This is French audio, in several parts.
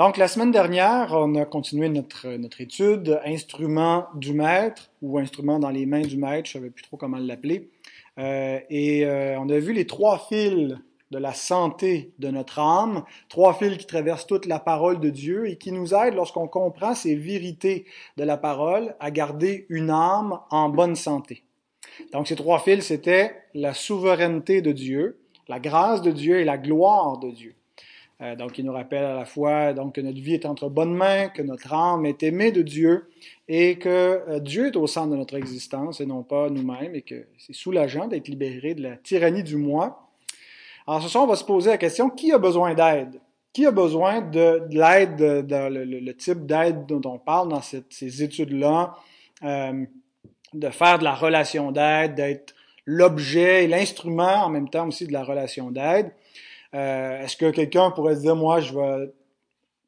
Donc, la semaine dernière, on a continué notre, notre étude Instrument du maître ou Instrument dans les mains du maître, je ne savais plus trop comment l'appeler. Euh, et euh, on a vu les trois fils de la santé de notre âme, trois fils qui traversent toute la parole de Dieu et qui nous aident lorsqu'on comprend ces vérités de la parole à garder une âme en bonne santé. Donc, ces trois fils, c'était la souveraineté de Dieu, la grâce de Dieu et la gloire de Dieu. Euh, donc, il nous rappelle à la fois donc, que notre vie est entre bonnes mains, que notre âme est aimée de Dieu et que euh, Dieu est au centre de notre existence et non pas nous-mêmes et que c'est soulageant d'être libéré de la tyrannie du moi. Alors, ce soir, on va se poser la question, qui a besoin d'aide? Qui a besoin de, l'aide, dans le, type d'aide dont on parle dans ces études-là, euh, de faire de la relation d'aide, d'être l'objet et l'instrument en même temps aussi de la relation d'aide. Euh, est-ce que quelqu'un pourrait se dire, moi, je vais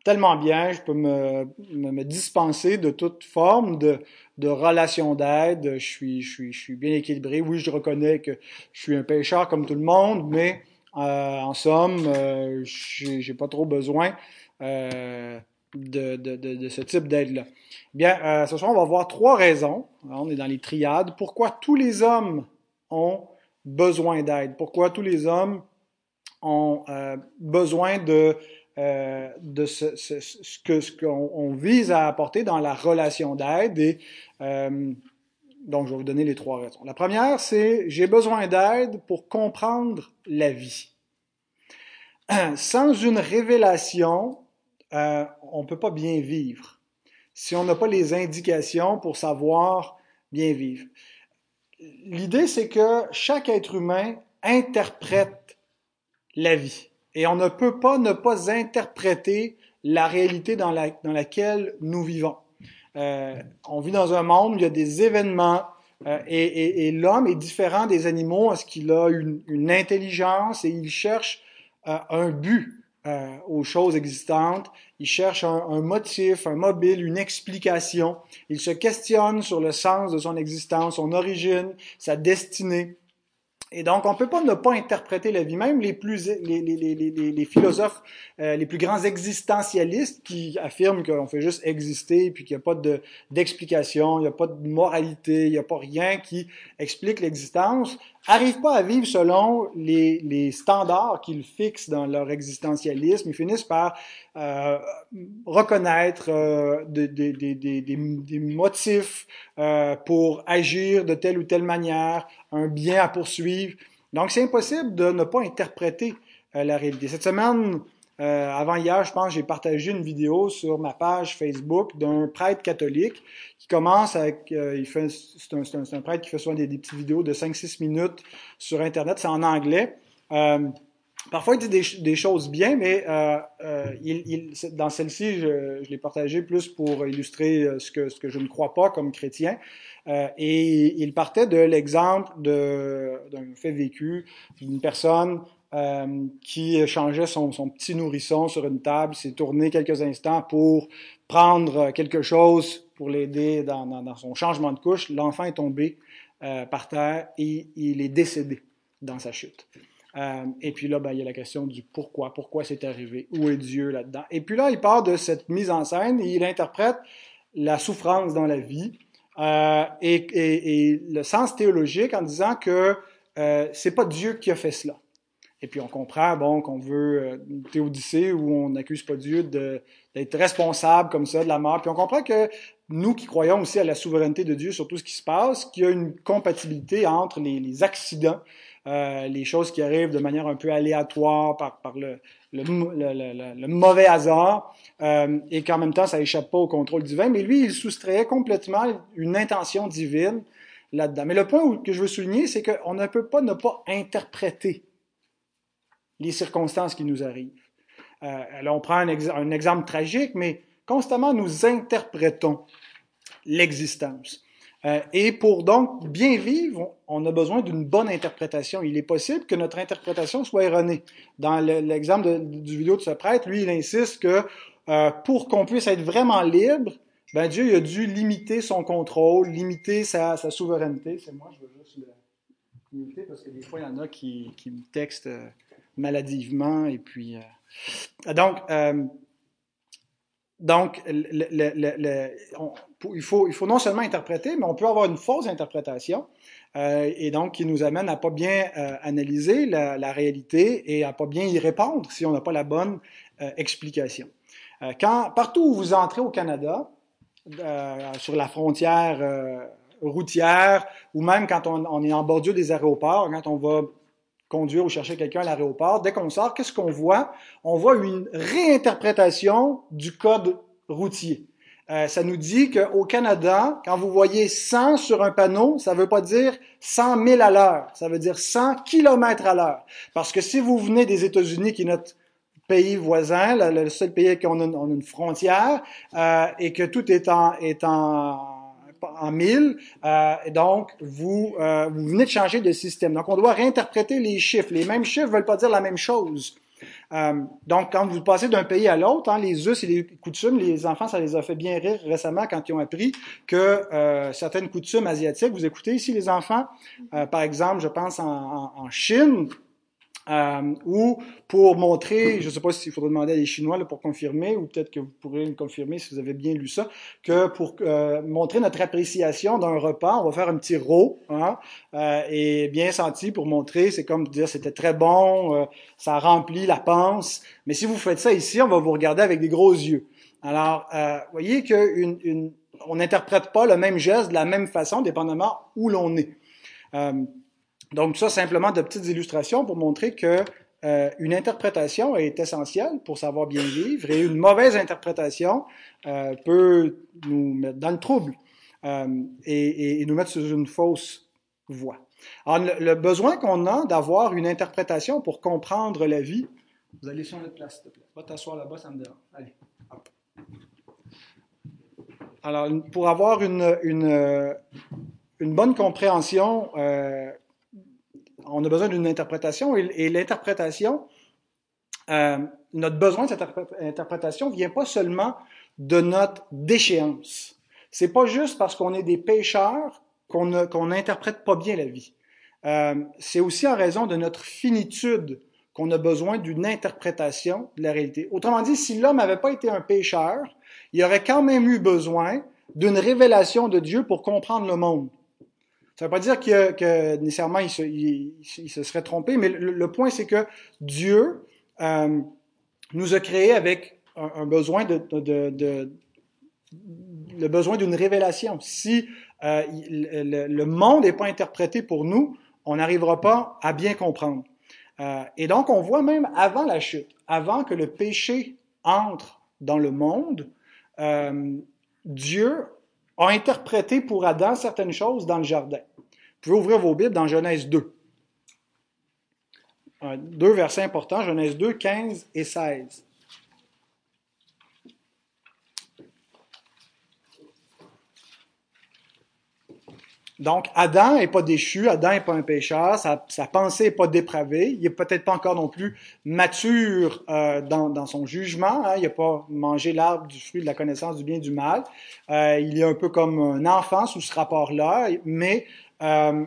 tellement bien, je peux me, me, dispenser de toute forme de, de relation d'aide, je suis, je, suis, je suis bien équilibré. Oui, je reconnais que je suis un pêcheur comme tout le monde, mais euh, en somme, euh, j'ai pas trop besoin euh, de, de, de, ce type d'aide-là. Bien, ce soir, on va voir trois raisons. on est dans les triades. Pourquoi tous les hommes ont besoin d'aide? Pourquoi tous les hommes ont euh, besoin de, euh, ce, que ce qu'on vise à apporter dans la relation d'aide. Euh, donc, je vais vous donner les trois raisons. La première, c'est j'ai besoin d'aide pour comprendre la vie. Sans une révélation, on ne peut pas bien vivre. Si on n'a pas les indications pour savoir bien vivre. L'idée, c'est que chaque être humain interprète la vie. Et on ne peut pas ne pas interpréter la réalité dans, la, dans laquelle nous vivons. Euh, on vit dans un monde il y a des événements euh, et, et, et l'homme est différent des animaux parce qu'il a une, une, intelligence et il cherche euh, un but euh, aux choses existantes. Il cherche un, un, motif, un mobile, une explication. Il se questionne sur le sens de son existence, son origine, sa destinée. Et donc, on peut pas ne pas interpréter la vie. Même les plus, les, les, les, les philosophes, euh, les plus grands existentialistes qui affirment qu'on fait juste exister, puis qu'il n'y a pas de, d'explication, il n'y a pas de moralité, il n'y a pas rien qui explique l'existence, arrivent pas à vivre selon les, les standards qu'ils fixent dans leur existentialisme. Ils finissent par euh, reconnaître euh, des, des, des, des, motifs euh, pour agir de telle ou telle manière, un bien à poursuivre. Donc, c'est impossible de ne pas interpréter euh, la réalité. Cette semaine, euh, avant hier, je pense, j'ai partagé une vidéo sur ma page Facebook d'un prêtre catholique qui commence avec, euh, il fait, c'est un, prêtre qui fait souvent des, petites vidéos de 5-6 minutes sur Internet, c'est en anglais. Euh, parfois, il dit des, choses bien, mais dans celle-ci, je, l'ai partagé plus pour illustrer ce que je ne crois pas comme chrétien. et il partait de l'exemple d'un fait vécu d'une personne euh, qui changeait son, petit nourrisson sur une table, s'est tourné quelques instants pour prendre quelque chose pour l'aider dans, son changement de couche. L'enfant est tombé euh, par terre et il est décédé dans sa chute. Euh, et puis là, ben, il y a la question du pourquoi, pourquoi c'est arrivé, où est Dieu là-dedans? Et puis là, il part de cette mise en scène et il interprète la souffrance dans la vie euh, et, et, le sens théologique en disant que euh, c'est pas Dieu qui a fait cela. Et puis on comprend bon qu'on veut euh, une théodicée où on n'accuse pas Dieu d'être responsable comme ça de la mort. Puis on comprend que nous qui croyons aussi à la souveraineté de Dieu sur tout ce qui se passe, qu'il y a une compatibilité entre les, les accidents, euh, les choses qui arrivent de manière un peu aléatoire par, par le, le, le, le, mauvais hasard, euh, et qu'en même temps ça échappe pas au contrôle divin. Mais lui, il soustrait complètement une intention divine là-dedans. Mais le point que je veux souligner, c'est qu'on ne peut pas ne pas interpréter les circonstances qui nous arrivent. Euh, on prend un, ex un, exemple tragique, mais constamment nous interprétons l'existence. Euh, et pour donc bien vivre, on a besoin d'une bonne interprétation. Il est possible que notre interprétation soit erronée. Dans l'exemple le, du vidéo de ce prêtre, lui, il insiste que euh, pour qu'on puisse être vraiment libre, ben Dieu a dû limiter son contrôle, limiter sa, souveraineté. C'est moi, je veux juste le limiter parce que des fois, il y en a qui, qui me textent. Euh, maladivement. Et puis, euh... donc, euh, donc, il, faut, il faut non seulement interpréter, mais on peut avoir une fausse interprétation, euh, et donc qui nous amène à pas bien analyser la, la, réalité et à pas bien y répondre si on n'a pas la bonne explication. Quand partout où vous entrez au Canada, sur la frontière routière, ou même quand on, on, est en bordure des aéroports, quand on va conduire ou chercher quelqu'un à l'aéroport, dès qu'on sort, qu'est-ce qu'on voit? On voit une réinterprétation du code routier. Euh, ça nous dit qu'au Canada, quand vous voyez 100 sur un panneau, ça ne veut pas dire 100 000 à l'heure, ça veut dire 100 km à l'heure. Parce que si vous venez des États-Unis, qui est notre pays voisin, le, seul pays qui a une, on a une frontière, euh, et que tout est en, est en en mille. Euh, donc, vous, euh, vous venez de changer de système. Donc, on doit réinterpréter les chiffres. Les mêmes chiffres ne veulent pas dire la même chose. Euh, donc, quand vous passez d'un pays à l'autre, hein, les us et les coutumes, les enfants, ça les a fait bien rire récemment quand ils ont appris que certaines coutumes asiatiques, vous écoutez ici les enfants, par exemple, je pense en, en, en Chine, euh, ou pour montrer, je ne sais pas s'il faudrait demander à des Chinois là, pour confirmer, ou peut-être que vous pourrez le confirmer si vous avez bien lu ça, que pour euh, montrer notre appréciation d'un repas, on va faire un petit ro, hein, euh, et bien senti pour montrer, c'est comme dire c'était très bon, euh, ça remplit la panse. Mais si vous faites ça ici, on va vous regarder avec des gros yeux. Alors, euh, voyez que une, on n'interprète pas le même geste de la même façon, dépendamment où l'on est. Donc ça, simplement de petites illustrations pour montrer que euh, une interprétation est essentielle pour savoir bien vivre et une mauvaise interprétation euh, peut nous mettre dans le trouble euh, et, nous mettre sur une fausse voie. Alors, le, besoin qu'on a d'avoir une interprétation pour comprendre la vie, vous allez sur notre place, s'il te plaît. Va t'asseoir là-bas, ça me dérange. Allez, hop. Alors, pour avoir une, une, bonne compréhension on a besoin d'une interprétation et, l'interprétation, euh, notre besoin de cette interprétation vient pas seulement de notre déchéance. C'est pas juste parce qu'on est des pécheurs qu'on qu'on n'interprète pas bien la vie. Euh, c'est aussi en raison de notre finitude qu'on a besoin d'une interprétation de la réalité. Autrement dit, si l'homme n'avait pas été un pécheur, il aurait quand même eu besoin d'une révélation de Dieu pour comprendre le monde. Ça ne veut pas dire que, nécessairement il se, serait trompé, mais le, point c'est que Dieu euh, nous a créés avec un, besoin de, de, de, le besoin d'une révélation. Si euh, le, monde n'est pas interprété pour nous, on n'arrivera pas à bien comprendre. Euh, et donc on voit même avant la chute, avant que le péché entre dans le monde, Dieu a interprété pour Adam certaines choses dans le jardin. Vous pouvez ouvrir vos Bibles dans Genèse 2. Deux versets importants, Genèse 2, 15 et 16. Donc, Adam n'est pas déchu, Adam n'est pas un pécheur, sa, pensée n'est pas dépravée, il n'est peut-être pas encore non plus mature euh, dans, dans, son jugement, hein, il n'a pas mangé l'arbre du fruit de la connaissance du bien et du mal, euh, il est un peu comme un enfant sous ce rapport-là, mais euh,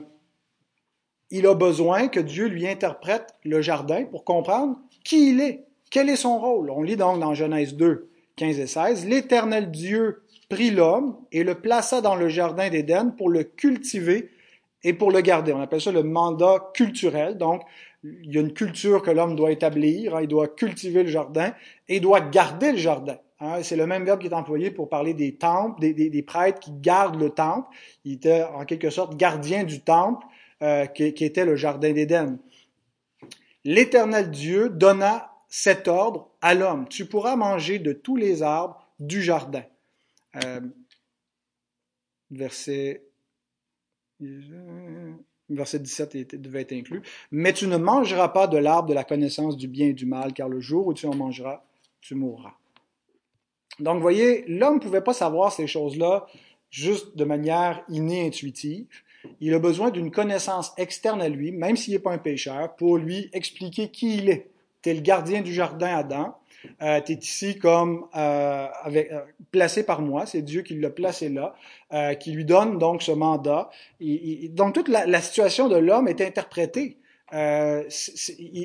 il a besoin que Dieu lui interprète le jardin pour comprendre qui il est, quel est son rôle. On lit donc dans Genèse 2, 15 et 16, L'Éternel Dieu prit l'homme et le plaça dans le jardin d'Éden pour le cultiver et pour le garder. On appelle ça le mandat culturel. Donc, il y a une culture que l'homme doit établir. Hein, il doit cultiver le jardin et il doit garder le jardin. Hein, c'est le même verbe qui est employé pour parler des temples, des, prêtres qui gardent le temple. Il était en quelque sorte gardien du temple euh, qui, qui, était le jardin d'Éden. L'Éternel Dieu donna cet ordre à l'homme. Tu pourras manger de tous les arbres du jardin. Euh, verset, verset 17 devait être inclus. Mais tu ne mangeras pas de l'arbre de la connaissance du bien et du mal, car le jour où tu en mangeras, tu mourras. Donc, voyez, l'homme ne pouvait pas savoir ces choses-là juste de manière innée, intuitive. Il a besoin d'une connaissance externe à lui, même s'il n'est pas un pécheur, pour lui expliquer qui il est. Tu es le gardien du jardin Adam. Euh, tu ici comme euh, avec, euh, placé par moi, c'est Dieu qui l'a placé là, euh, qui lui donne donc ce mandat. Donc toute la, la situation de l'homme est interprétée. Euh,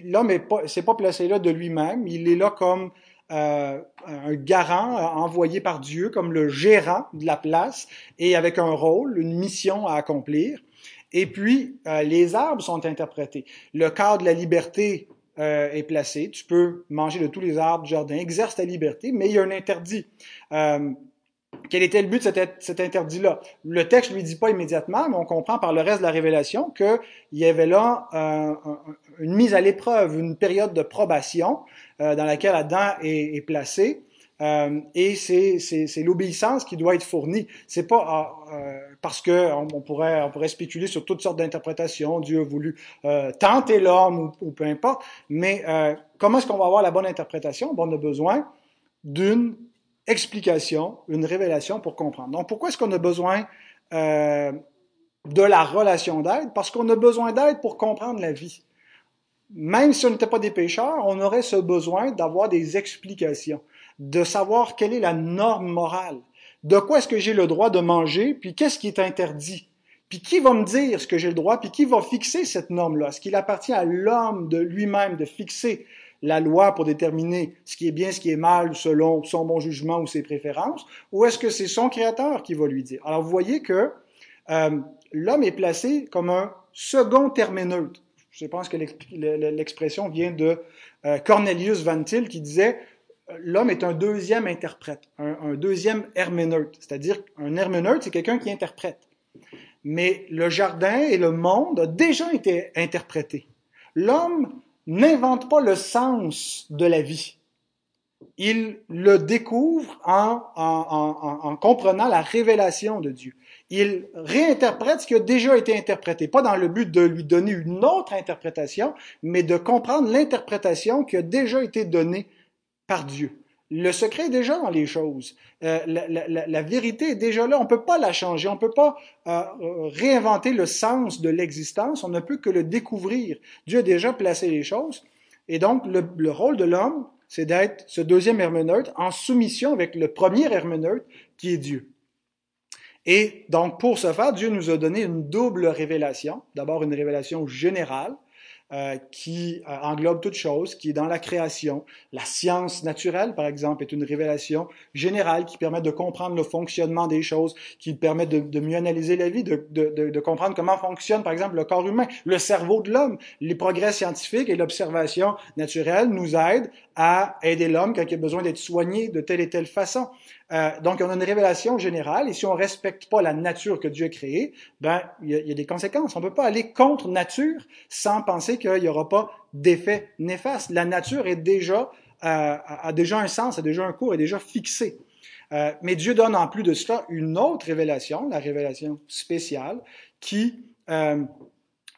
l'homme n'est pas, pas placé là de lui-même, il est là comme euh, un garant envoyé par Dieu comme le gérant de la place et avec un rôle, une mission à accomplir. Et puis, les arbres sont interprétés. Le cadre de la liberté est placé. Tu peux manger de tous les arbres du jardin, exerce ta liberté, mais il y a un interdit. Quel était le but de cet, interdit-là? Le texte ne lui dit pas immédiatement, mais on comprend par le reste de la révélation qu'il y avait là euh, une mise à l'épreuve, une période de probation euh, dans laquelle Adam est placé. Euh, et c'est l'obéissance qui doit être fournie. C'est pas ah, euh, parce que on, pourrait on spéculer sur toutes sortes d'interprétations. Dieu a voulu euh, tenter l'homme ou, peu importe. Mais comment est-ce qu'on va avoir la bonne interprétation? On a besoin d'une explication, une révélation pour comprendre. Donc, pourquoi est-ce qu'on a besoin de la relation d'aide? Parce qu'on a besoin d'aide pour comprendre la vie. Même si on n'était pas des pécheurs, on aurait ce besoin d'avoir des explications, de savoir quelle est la norme morale, de quoi est-ce que j'ai le droit de manger, puis qu'est-ce qui est interdit? Puis qui va me dire ce que j'ai le droit, puis qui va fixer cette norme-là? Est-ce qu'il appartient à l'homme de lui-même de fixer la loi pour déterminer ce qui est bien, ce qui est mal selon son bon jugement ou ses préférences, ou est-ce que c'est son créateur qui va lui dire? Alors vous voyez que euh, l'homme est placé comme un second herméneute. Je pense que l'expression vient de euh, Cornelius Van Til qui disait l'homme est un deuxième interprète, un, deuxième herméneute. C'est-à-dire un herméneute, c'est quelqu'un qui interprète. Mais le jardin et le monde ont déjà été interprétés. L'homme n'invente pas le sens de la vie. Il le découvre en, comprenant la révélation de Dieu. Il réinterprète ce qui a déjà été interprété, pas dans le but de lui donner une autre interprétation, mais de comprendre l'interprétation qui a déjà été donnée par Dieu. Le secret est déjà dans les choses. Euh, la, vérité est déjà là. On ne peut pas la changer. On ne peut pas euh, réinventer le sens de l'existence. On ne peut que le découvrir. Dieu a déjà placé les choses. Et donc, le, rôle de l'homme, c'est d'être ce deuxième herméneute en soumission avec le premier herméneute qui est Dieu. Et donc, pour ce faire, Dieu nous a donné une double révélation. D'abord, une révélation générale euh, qui euh, englobe toute chose, qui est dans la création. La science naturelle, par exemple, est une révélation générale qui permet de comprendre le fonctionnement des choses, qui permet de, mieux analyser la vie, de, de, de, comprendre comment fonctionne, par exemple, le corps humain, le cerveau de l'homme. Les progrès scientifiques et l'observation naturelle nous aident à aider l'homme quand il a besoin d'être soigné de telle et telle façon. Euh, donc, on a une révélation générale, et si on respecte pas la nature que Dieu a créée, ben, il y, a, des conséquences. On peut pas aller contre nature sans penser qu'il y aura pas d'effet néfaste. La nature est déjà, euh, a déjà un sens, a déjà un cours, est déjà fixé. Euh, mais Dieu donne en plus de cela une autre révélation, la révélation spéciale, qui euh,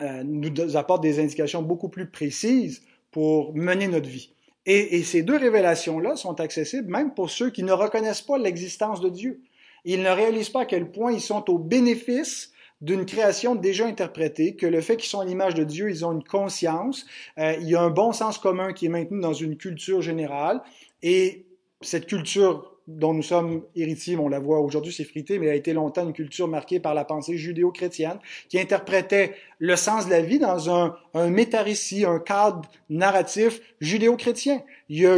euh nous apporte des indications beaucoup plus précises pour mener notre vie. Et, ces deux révélations-là sont accessibles même pour ceux qui ne reconnaissent pas l'existence de Dieu. Ils ne réalisent pas à quel point ils sont au bénéfice d'une création déjà interprétée, que le fait qu'ils sont à l'image de Dieu, ils ont une conscience, euh, il y a un bon sens commun qui est maintenu dans une culture générale, et cette culture dont nous sommes héritiers, on la voit aujourd'hui s'effriter, mais a été longtemps une culture marquée par la pensée judéo-chrétienne, qui interprétait le sens de la vie dans un, un métarécit, un cadre narratif judéo-chrétien. Il y a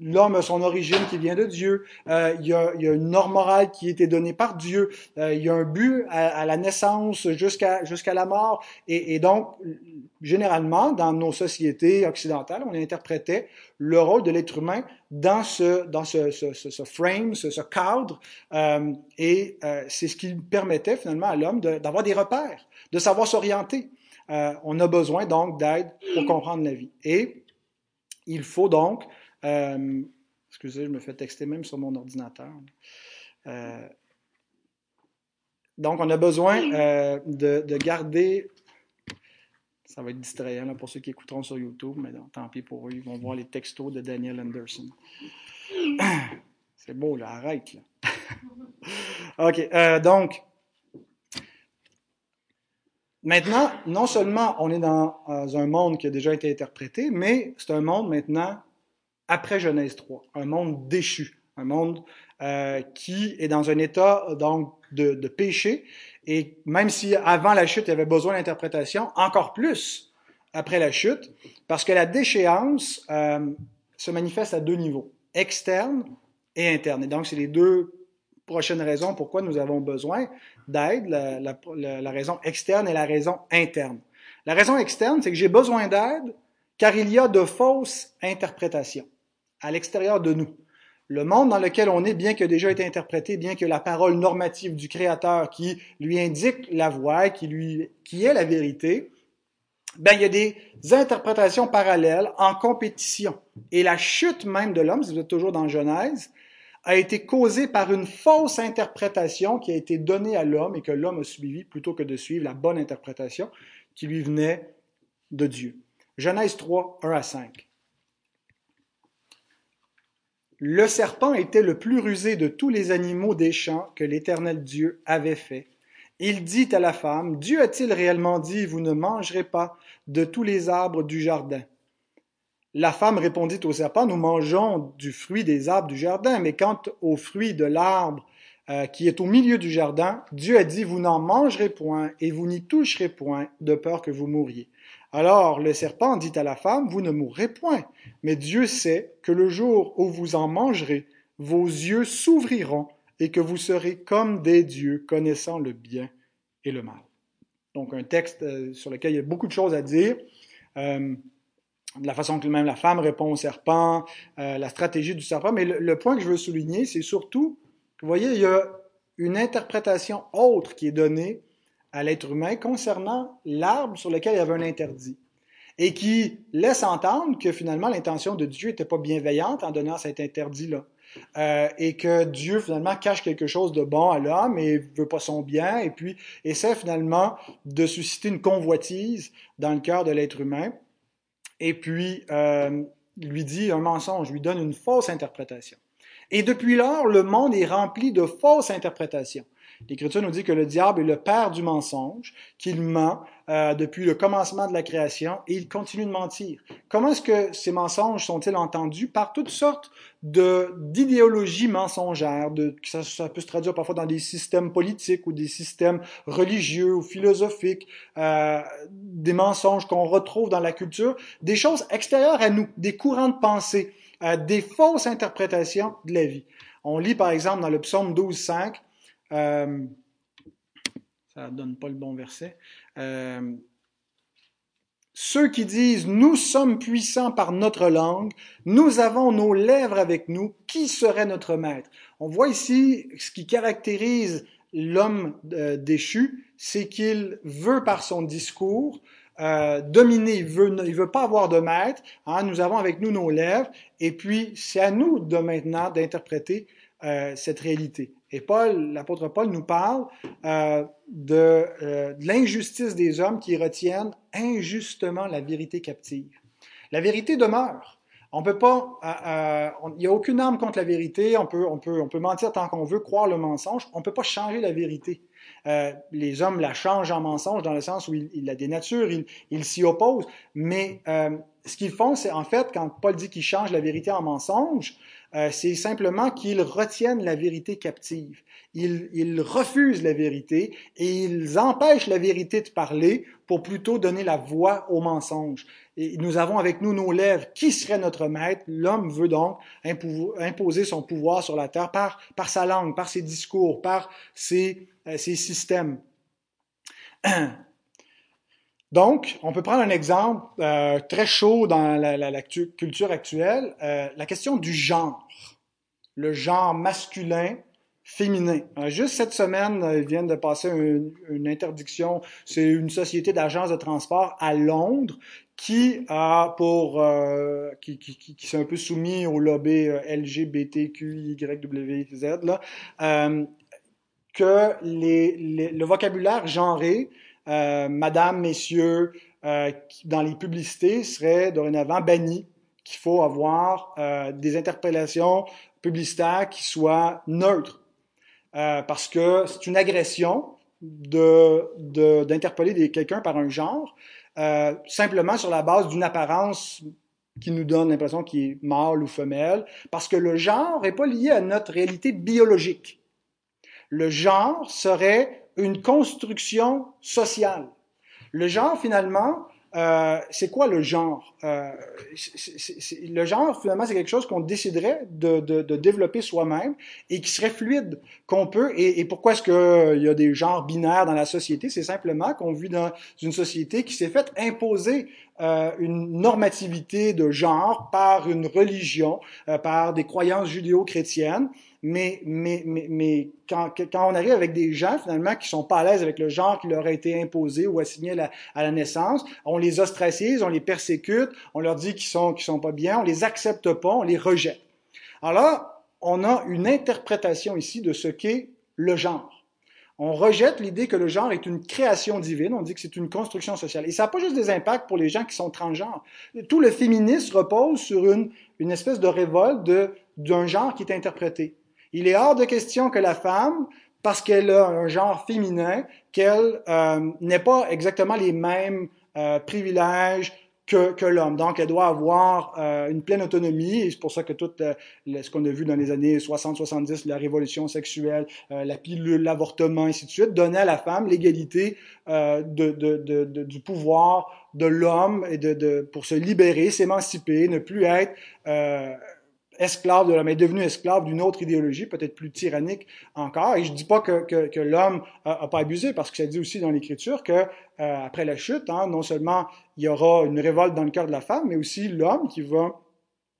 l'homme a son origine qui vient de Dieu, euh, il, y a, il, y a, une norme morale qui a été donnée par Dieu, euh, il y a un but à, à la naissance jusqu'à jusqu'à la mort, et, et, donc généralement dans nos sociétés occidentales, on interprétait le rôle de l'être humain dans ce dans ce, ce, ce, frame, ce, ce cadre, euh, et euh, c'est ce qui permettait finalement à l'homme d'avoir des repères de savoir s'orienter. Euh, on a besoin donc d'aide pour comprendre la vie. Et il faut donc, euh, excusez, je me fais texter même sur mon ordinateur. Euh, donc, on a besoin de, de, garder. Ça va être distrayant pour ceux qui écouteront sur YouTube, mais tant pis pour eux, ils vont voir les textos de Daniel Anderson. C'est beau, là, arrête. Là. OK, donc, Maintenant, non seulement on est dans un monde qui a déjà été interprété, mais c'est un monde maintenant après Genèse 3, un monde déchu, un monde euh, qui est dans un état donc de, de, péché. Et même si avant la chute il y avait besoin d'interprétation, encore plus après la chute, parce que la déchéance euh, se manifeste à deux niveaux. externe et interne. Et donc, c'est les deux prochaines raisons pourquoi nous avons besoin d'aide, la, la, raison externe et la raison interne. La raison externe, c'est que j'ai besoin d'aide car il y a de fausses interprétations à l'extérieur de nous. Le monde dans lequel on est, bien que déjà été interprété, bien que la parole normative du Créateur qui lui indique la voie, qui lui, qui est la vérité, ben, il y a des interprétations parallèles en compétition. Et la chute même de l'homme, si vous êtes toujours dans Genèse, a été causée par une fausse interprétation qui a été donnée à l'homme et que l'homme a suivi plutôt que de suivre la bonne interprétation qui lui venait de Dieu. Genèse 3, 1 à 5. Le serpent était le plus rusé de tous les animaux des champs que l'Éternel Dieu avait fait. Il dit à la femme, Dieu a-t-il réellement dit, vous ne mangerez pas de tous les arbres du jardin? La femme répondit au serpent, nous mangeons du fruit des arbres du jardin, mais quant au fruit de l'arbre euh, qui est au milieu du jardin, Dieu a dit, vous n'en mangerez point et vous n'y toucherez point, de peur que vous mouriez. Alors le serpent dit à la femme, Vous ne mourrez point, mais Dieu sait que le jour où vous en mangerez, vos yeux s'ouvriront et que vous serez comme des dieux, connaissant le bien et le mal. Donc un texte euh, sur lequel il y a beaucoup de choses à dire. Euh, de la façon que même la femme répond au serpent, euh, la stratégie du serpent. Mais le, point que je veux souligner, c'est surtout, vous voyez, il y a une interprétation autre qui est donnée à l'être humain concernant l'arbre sur lequel il y avait un interdit et qui laisse entendre que finalement l'intention de Dieu n'était pas bienveillante en donnant cet interdit-là. Euh, et que Dieu finalement cache quelque chose de bon à l'homme et veut pas son bien et puis essaie finalement de susciter une convoitise dans le cœur de l'être humain et puis euh, lui dit un mensonge, lui donne une fausse interprétation. Et depuis lors, le monde est rempli de fausses interprétations. L'Écriture nous dit que le diable est le père du mensonge, qu'il ment euh, depuis le commencement de la création et il continue de mentir. Comment est-ce que ces mensonges sont-ils entendus? Par toutes sortes de d'idéologies mensongères, de, ça, ça, peut se traduire parfois dans des systèmes politiques ou des systèmes religieux ou philosophiques, euh, des mensonges qu'on retrouve dans la culture, des choses extérieures à nous, des courants de pensée, euh, des fausses interprétations de la vie. On lit par exemple dans le psaume 12, 5, euh, ça ne donne pas le bon verset. Euh, ceux qui disent Nous sommes puissants par notre langue, nous avons nos lèvres avec nous, qui serait notre maître? On voit ici ce qui caractérise l'homme euh, déchu, c'est qu'il veut par son discours dominer, il veut, veut pas avoir de maître. Hein, nous avons avec nous nos lèvres, et puis c'est à nous de maintenant d'interpréter euh, cette réalité. Et Paul, l'apôtre Paul nous parle euh, de, euh, de l'injustice des hommes qui retiennent injustement la vérité captive. La vérité demeure. On peut pas, il n'y a aucune arme contre la vérité. On peut, on peut, on peut mentir tant qu'on veut, croire le mensonge. On peut pas changer la vérité. les hommes la changent en mensonge dans le sens où ils, la dénaturent, ils, ils s'y opposent. Mais ce qu'ils font, c'est en fait, quand Paul dit qu'ils changent la vérité en mensonge, euh, c'est simplement qu'ils retiennent la vérité captive. Ils, refusent la vérité et ils empêchent la vérité de parler pour plutôt donner la voix au mensonge. Et nous avons avec nous nos lèvres. Qui serait notre maître? L'homme veut donc imposer son pouvoir sur la terre par, par sa langue, par ses discours, par ses, euh, ses systèmes. Donc, on peut prendre un exemple euh, très chaud dans la, culture actuelle, euh, la question du genre, le genre masculin, féminin. Euh, juste cette semaine, ils viennent de passer une, interdiction. C'est une société d'agence de transport à Londres qui a pour qui, s'est un peu soumis au lobby LGBTQYWZ là, que le vocabulaire genré euh, madame, messieurs, euh, dans les publicités serait dorénavant banni, qu'il faut avoir euh, des interpellations publicitaires qui soient neutres, parce que c'est une agression d'interpeller quelqu'un par un genre, simplement sur la base d'une apparence qui nous donne l'impression qu'il est mâle ou femelle, parce que le genre n'est pas lié à notre réalité biologique. Le genre serait une construction sociale. Le genre, finalement, euh, c'est quoi le genre? Euh, Le genre, finalement, c'est quelque chose qu'on déciderait de, développer soi-même et qui serait fluide, qu'on peut. Et, et pourquoi est-ce qu'il y a des genres binaires dans la société? C'est simplement qu'on vit dans une société qui s'est faite imposer euh, une normativité de genre par une religion, euh, par des croyances judéo-chrétiennes. Mais, mais, mais, mais quand, quand, on arrive avec des gens, finalement, qui sont pas à l'aise avec le genre qui leur a été imposé ou assigné à la, naissance, on les ostracise, on les persécute, on leur dit qu'ils sont, qu'ils sont pas bien, on les accepte pas, on les rejette. Alors on a une interprétation ici de ce qu'est le genre on rejette l'idée que le genre est une création divine, on dit que c'est une construction sociale. Et ça n'a pas juste des impacts pour les gens qui sont transgenres. Tout le féminisme repose sur une, une espèce de révolte de, d'un genre qui est interprété. Il est hors de question que la femme, parce qu'elle a un genre féminin, qu'elle euh, n'ait pas exactement les mêmes euh, privilèges, que, que l'homme. Donc, elle doit avoir euh, une pleine autonomie, et c'est pour ça que tout euh, ce qu'on a vu dans les années 60-70, la révolution sexuelle, euh, la pilule, l'avortement, ainsi de suite, donnait à la femme l'égalité de, de, de, du pouvoir de l'homme et de, pour se libérer, s'émanciper, ne plus être esclave de l'homme, est devenu esclave d'une autre idéologie, peut-être plus tyrannique encore. Et je dis pas que, que, que l'homme a, pas abusé, parce que ça dit aussi dans l'Écriture que euh, après la chute, hein, non seulement il y aura une révolte dans le cœur de la femme, mais aussi l'homme qui va,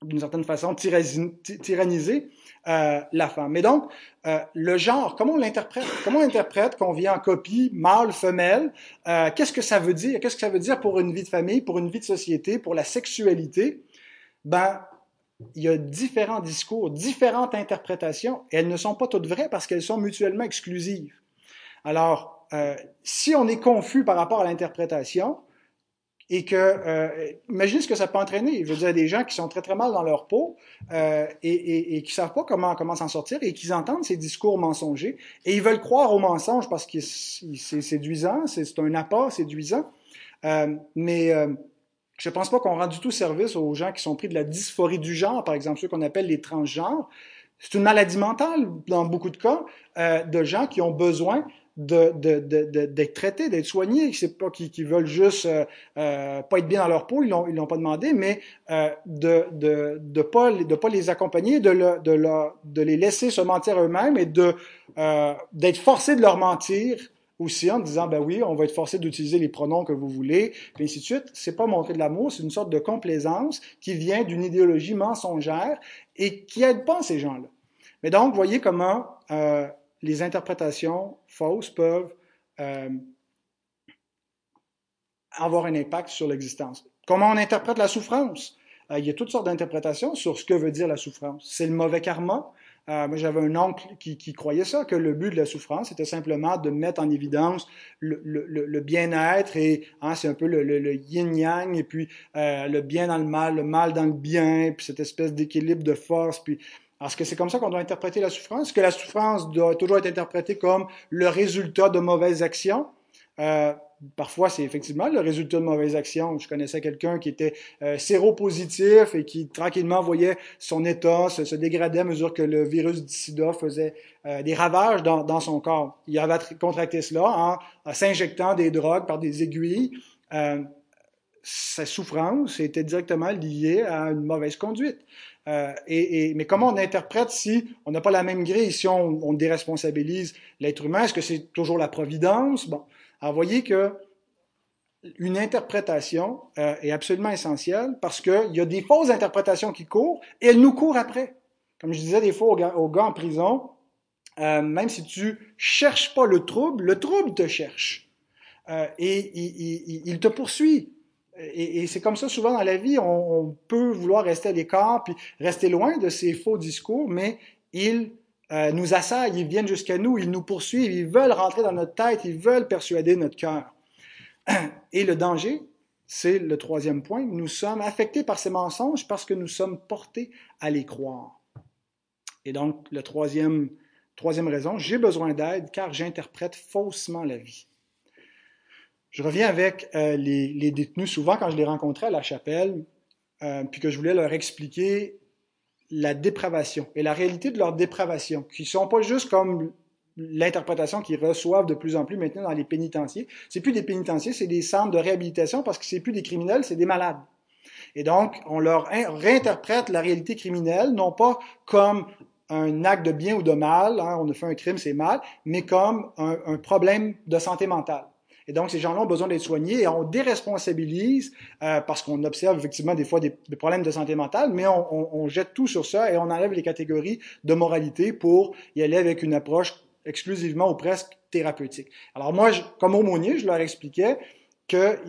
d'une certaine façon, tyranniser euh, la femme. Mais donc, euh, le genre, comment on l'interprète? Comment on interprète qu'on vient en copie, mâle, femelle? Euh, Qu'est-ce que ça veut dire? Qu'est-ce que ça veut dire pour une vie de famille, pour une vie de société, pour la sexualité? Ben, il y a différents discours, différentes interprétations, et elles ne sont pas toutes vraies parce qu'elles sont mutuellement exclusives. Alors, euh, si on est confus par rapport à l'interprétation, et que, euh, imaginez ce que ça peut entraîner. Je veux dire, des gens qui sont très très mal dans leur peau euh, et, et, et qui savent pas comment comment s'en sortir et qui entendent ces discours mensongers et ils veulent croire aux mensonges parce que c'est séduisant, c'est un appât séduisant. Euh, mais euh, je ne pense pas qu'on rend du tout service aux gens qui sont pris de la dysphorie du genre, par exemple ceux qu'on appelle les transgenres. C'est une maladie mentale dans beaucoup de cas euh, de gens qui ont besoin d'être de, de, traités, d'être soignés, c'est pas qui, qui veulent juste euh, euh, pas être bien dans leur peau, ils l'ont ils l'ont pas demandé, mais euh, de de de pas les accompagner, de de les laisser se mentir eux-mêmes et euh, d'être forcés de leur mentir aussi en disant ben oui, on va être forcé d'utiliser les pronoms que vous voulez, puis ainsi de suite. C'est pas montrer de l'amour, c'est une sorte de complaisance qui vient d'une idéologie mensongère et qui aide pas ces gens-là. Mais donc, voyez comment euh, les interprétations fausses peuvent euh, avoir un impact sur l'existence. Comment on interprète la souffrance? Euh, il y a toutes sortes d'interprétations sur ce que veut dire la souffrance. C'est le mauvais karma, euh, moi, j'avais un oncle qui, qui, croyait ça, que le but de la souffrance était simplement de mettre en évidence le, le, le bien-être et hein, c'est un peu le, yin-yang et puis euh, le bien dans le mal, le mal dans le bien, puis cette espèce d'équilibre de force. Puis, est-ce que c'est comme ça qu'on doit interpréter la souffrance? Est-ce que la souffrance doit toujours être interprétée comme le résultat de mauvaises actions? Euh, parfois, c'est effectivement le résultat de mauvaises actions. Je connaissais quelqu'un qui était euh, séropositif et qui tranquillement voyait son état se, dégrader à mesure que le virus du sida faisait euh, des ravages dans, son corps. Il avait contracté cela en, s'injectant des drogues par des aiguilles. Euh, sa souffrance était directement liée à une mauvaise conduite. Mais comment on interprète si on n'a pas la même grille, si on, on déresponsabilise l'être humain? Est-ce que c'est toujours la providence? Bon, alors, voyez que une interprétation euh, est absolument essentielle parce qu'il y a des fausses interprétations qui courent et elles nous courent après. Comme je disais des fois aux gars, en prison, euh, même si tu cherches pas le trouble, le trouble te cherche euh, et il, te poursuit. Et, c'est comme ça souvent dans la vie, on, on peut vouloir rester à l'écart puis rester loin de ces faux discours, mais il euh, nous assaillent, ils viennent jusqu'à nous, ils nous poursuivent, ils veulent rentrer dans notre tête, ils veulent persuader notre cœur. Et le danger, c'est le troisième point, nous sommes affectés par ces mensonges parce que nous sommes portés à les croire. Et donc, la troisième, troisième raison, j'ai besoin d'aide car j'interprète faussement la vie. Je reviens avec euh, les, les, détenus, souvent quand je les rencontrais à la chapelle, euh, puis que je voulais leur expliquer la dépravation et la réalité de leur dépravation, qui sont pas juste comme l'interprétation qu'ils reçoivent de plus en plus maintenant dans les pénitenciers. C'est plus des pénitenciers, c'est des centres de réhabilitation parce que c'est plus des criminels, c'est des malades. Et donc, on leur réinterprète la réalité criminelle, non pas comme un acte de bien ou de mal, hein, on a fait un crime, c'est mal, mais comme un, problème de santé mentale. Et donc, ces gens-là ont besoin d'être soignés et on déresponsabilise euh, parce qu'on observe effectivement des fois des, problèmes de santé mentale, mais on, jette tout sur ça et on enlève les catégories de moralité pour y aller avec une approche exclusivement ou presque thérapeutique. Alors moi, comme aumônier, je leur expliquais que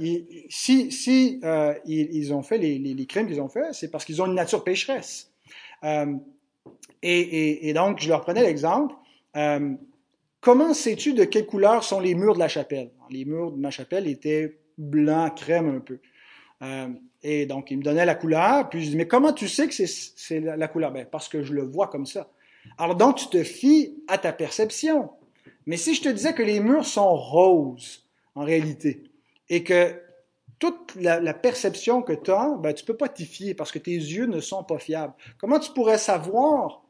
si, euh, ils, ont fait les, crimes qu'ils ont fait, c'est parce qu'ils ont une nature pécheresse. Euh, et, donc, je leur prenais l'exemple. Comment sais-tu de quelle couleur sont les murs de la chapelle? Les murs de ma chapelle étaient blanc crème un peu. Euh, et donc, il me donnait la couleur, puis je dis, mais comment tu sais que c'est la, couleur? Ben, parce que je le vois comme ça. Alors donc, tu te fies à ta perception. Mais si je te disais que les murs sont roses, en réalité, et que toute la, la perception que tu as, ben, tu peux pas t'y fier parce que tes yeux ne sont pas fiables. Comment tu pourrais savoir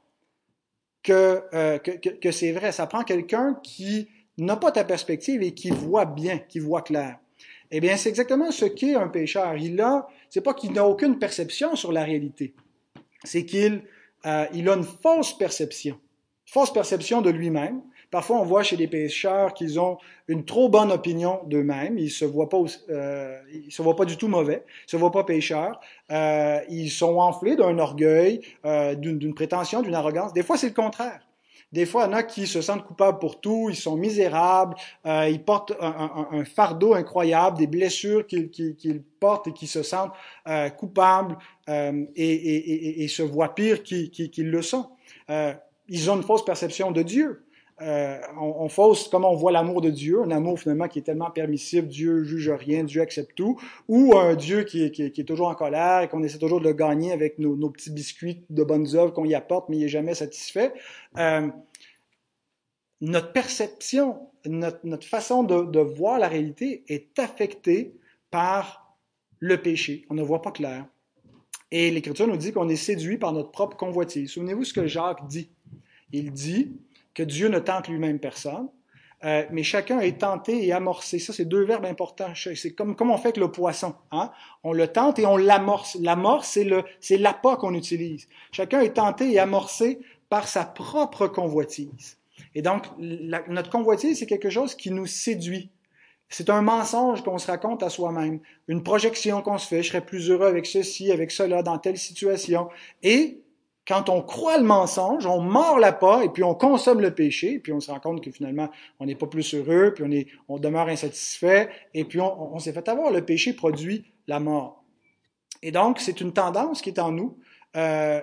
que, euh, que, c'est vrai? Ça prend quelqu'un qui n'a pas ta perspective et qui voit bien, qui voit clair. Eh bien, c'est exactement ce qu'est un pécheur. Il a, c'est pas qu'il n'a aucune perception sur la réalité. C'est qu'il euh, il a une fausse perception, fausse perception de lui-même. Parfois, on voit chez les pêcheurs qu'ils ont une trop bonne opinion d'eux-mêmes. Ils se voient pas, euh, ils se voient pas du tout mauvais, ils se voient pas pêcheurs. Euh, ils sont enflés d'un orgueil, euh, d'une prétention, d'une arrogance. Des fois, c'est le contraire. Des fois, il y en a qui se sentent coupables pour tout, ils sont misérables, euh, ils portent un, fardeau incroyable, des blessures qu'ils portent et qui se sentent euh, coupables euh, et, se voient pire qu'ils le sont. Euh, ils ont une fausse perception de Dieu. Euh, on, on, fausse comment on voit l'amour de Dieu, un amour finalement qui est tellement permissif, Dieu juge rien, Dieu accepte tout, ou un Dieu qui est, toujours en colère et qu'on essaie toujours de le gagner avec nos, petits biscuits de bonnes œuvres qu'on y apporte, mais il est jamais satisfait. Euh, notre perception, notre, notre façon de, de, voir la réalité est affectée par le péché. On ne voit pas clair. Et l'Écriture nous dit qu'on est séduit par notre propre convoitise. Souvenez-vous ce que Jacques dit. Il dit, que Dieu ne tente lui-même personne, euh, mais chacun est tenté et amorcé. Ça, c'est deux verbes importants. C'est comme, comme on fait avec le poisson. Hein? On le tente et on l'amorce. L'amorce, c'est le, c'est l'appât qu'on utilise. Chacun est tenté et amorcé par sa propre convoitise. Et donc, notre convoitise, c'est quelque chose qui nous séduit. C'est un mensonge qu'on se raconte à soi-même, une projection qu'on se fait. Je serais plus heureux avec ceci, avec cela, dans telle situation. Et quand on croit le mensonge, on mord la pas et puis on consomme le péché, puis on se rend compte que finalement, on n'est pas plus heureux, puis on, est, on demeure insatisfait, et puis on, s'est fait avoir. Le péché produit la mort. Et donc, c'est une tendance qui est en nous, euh,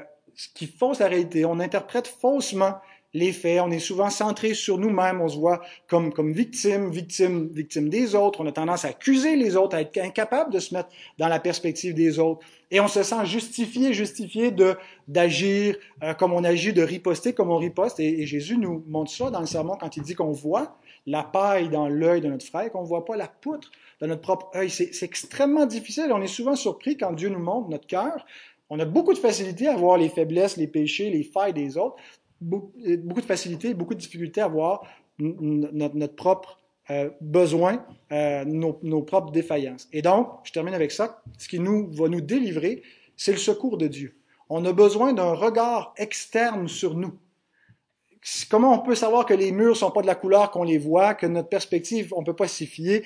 qui fausse la réalité. On interprète faussement les faits. On est souvent centré sur nous-mêmes. On se voit comme, comme victime, victime, victime des autres. On a tendance à accuser les autres, à être incapable de se mettre dans la perspective des autres. Et on se sent justifié, justifié de, d'agir euh, comme on agit, de riposter comme on riposte. Et, Jésus nous montre ça dans le sermon quand il dit qu'on voit la paille dans l'œil de notre frère, qu'on ne voit pas la poutre dans notre propre œil. C'est, c'est extrêmement difficile. On est souvent surpris quand Dieu nous montre notre cœur. On a beaucoup de facilité à voir les faiblesses, les péchés, les failles des autres beaucoup de facilité, beaucoup de difficulté à voir notre, propre euh, besoin, euh, nos, propres défaillances. Et donc, je termine avec ça, ce qui nous va nous délivrer, c'est le secours de Dieu. On a besoin d'un regard externe sur nous. Comment on peut savoir que les murs sont pas de la couleur qu'on les voit, que notre perspective, on peut pas s'y fier?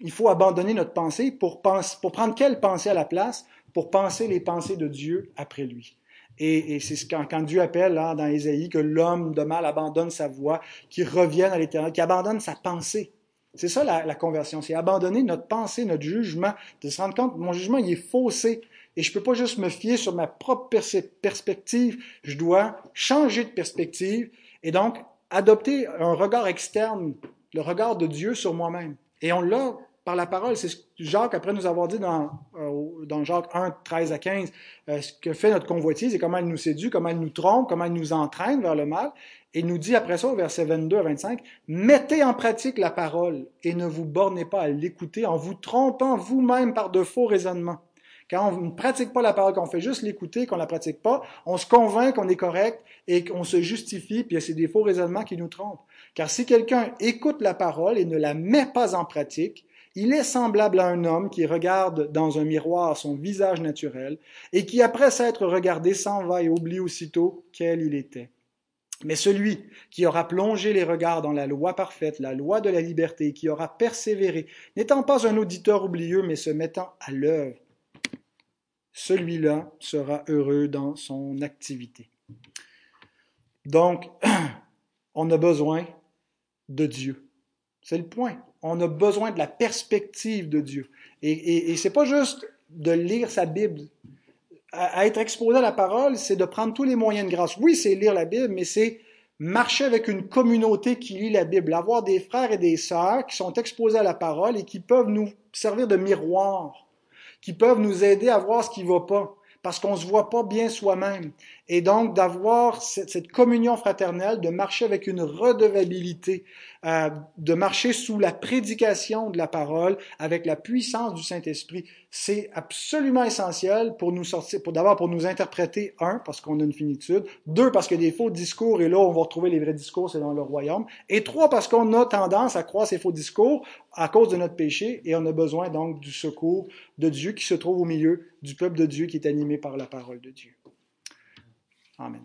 Il faut abandonner notre pensée pour prendre quelle pensée à la place? Pour penser les pensées de Dieu après lui. Et, c'est quand, quand, Dieu appelle là, dans Ésaïe que l'homme de mal abandonne sa voix, qu'il revienne à l'éternel, qu'il abandonne sa pensée. C'est ça la, conversion, c'est abandonner notre pensée, notre jugement, de se rendre compte, mon jugement, il est faussé. Et je peux pas juste me fier sur ma propre perspective, je dois changer de perspective et donc adopter un regard externe, le regard de Dieu sur moi-même. Et on l'a par la parole. C'est ce que Jacques, après nous avoir dit dans, euh, dans Jacques 1, 13 à 15, euh, ce que fait notre convoitise et comment elle nous séduit, comment elle nous trompe, comment elle nous entraîne vers le mal. Et il nous dit après ça, au verset 22 à 25, mettez en pratique la parole et ne vous bornez pas à l'écouter en vous trompant vous-même par de faux raisonnements. Quand on ne pratique pas la parole, qu'on fait juste l'écouter, qu'on ne la pratique pas, on se convainc qu'on est correct et qu'on se justifie, puis c'est des faux raisonnements qui nous trompent. Car si quelqu'un écoute la parole et ne la met pas en pratique, il est semblable à un homme qui regarde dans un miroir son visage naturel et qui, après s'être regardé, s'en va et oublie aussitôt quel il était. Mais celui qui aura plongé les regards dans la loi parfaite, la loi de la liberté, qui aura persévéré, n'étant pas un auditeur oublieux, mais se mettant à l'œuvre, celui-là sera heureux dans son activité. Donc, on a besoin de Dieu. C'est le point. On a besoin de la perspective de Dieu. Et, et, et c'est pas juste de lire sa Bible à, être exposé à la parole, c'est de prendre tous les moyens de grâce. Oui, c'est lire la Bible, mais c'est marcher avec une communauté qui lit la Bible, avoir des frères et des sœurs qui sont exposés à la parole et qui peuvent nous servir de miroir, qui peuvent nous aider à voir ce qui va pas parce qu'on ne se voit pas bien soi-même. Et donc d'avoir cette, communion fraternelle, de marcher avec une redevabilité, euh, de marcher sous la prédication de la parole, avec la puissance du Saint-Esprit, c'est absolument essentiel pour nous sortir, pour d'abord pour nous interpréter, un, parce qu'on a une finitude, deux, parce a des faux discours, et là on va retrouver les vrais discours, c'est dans le royaume, et trois, parce qu'on a tendance à croire ces faux discours à cause de notre péché, et on a besoin donc du secours de Dieu qui se trouve au milieu du peuple de Dieu qui est animé par la parole de Dieu. Amen.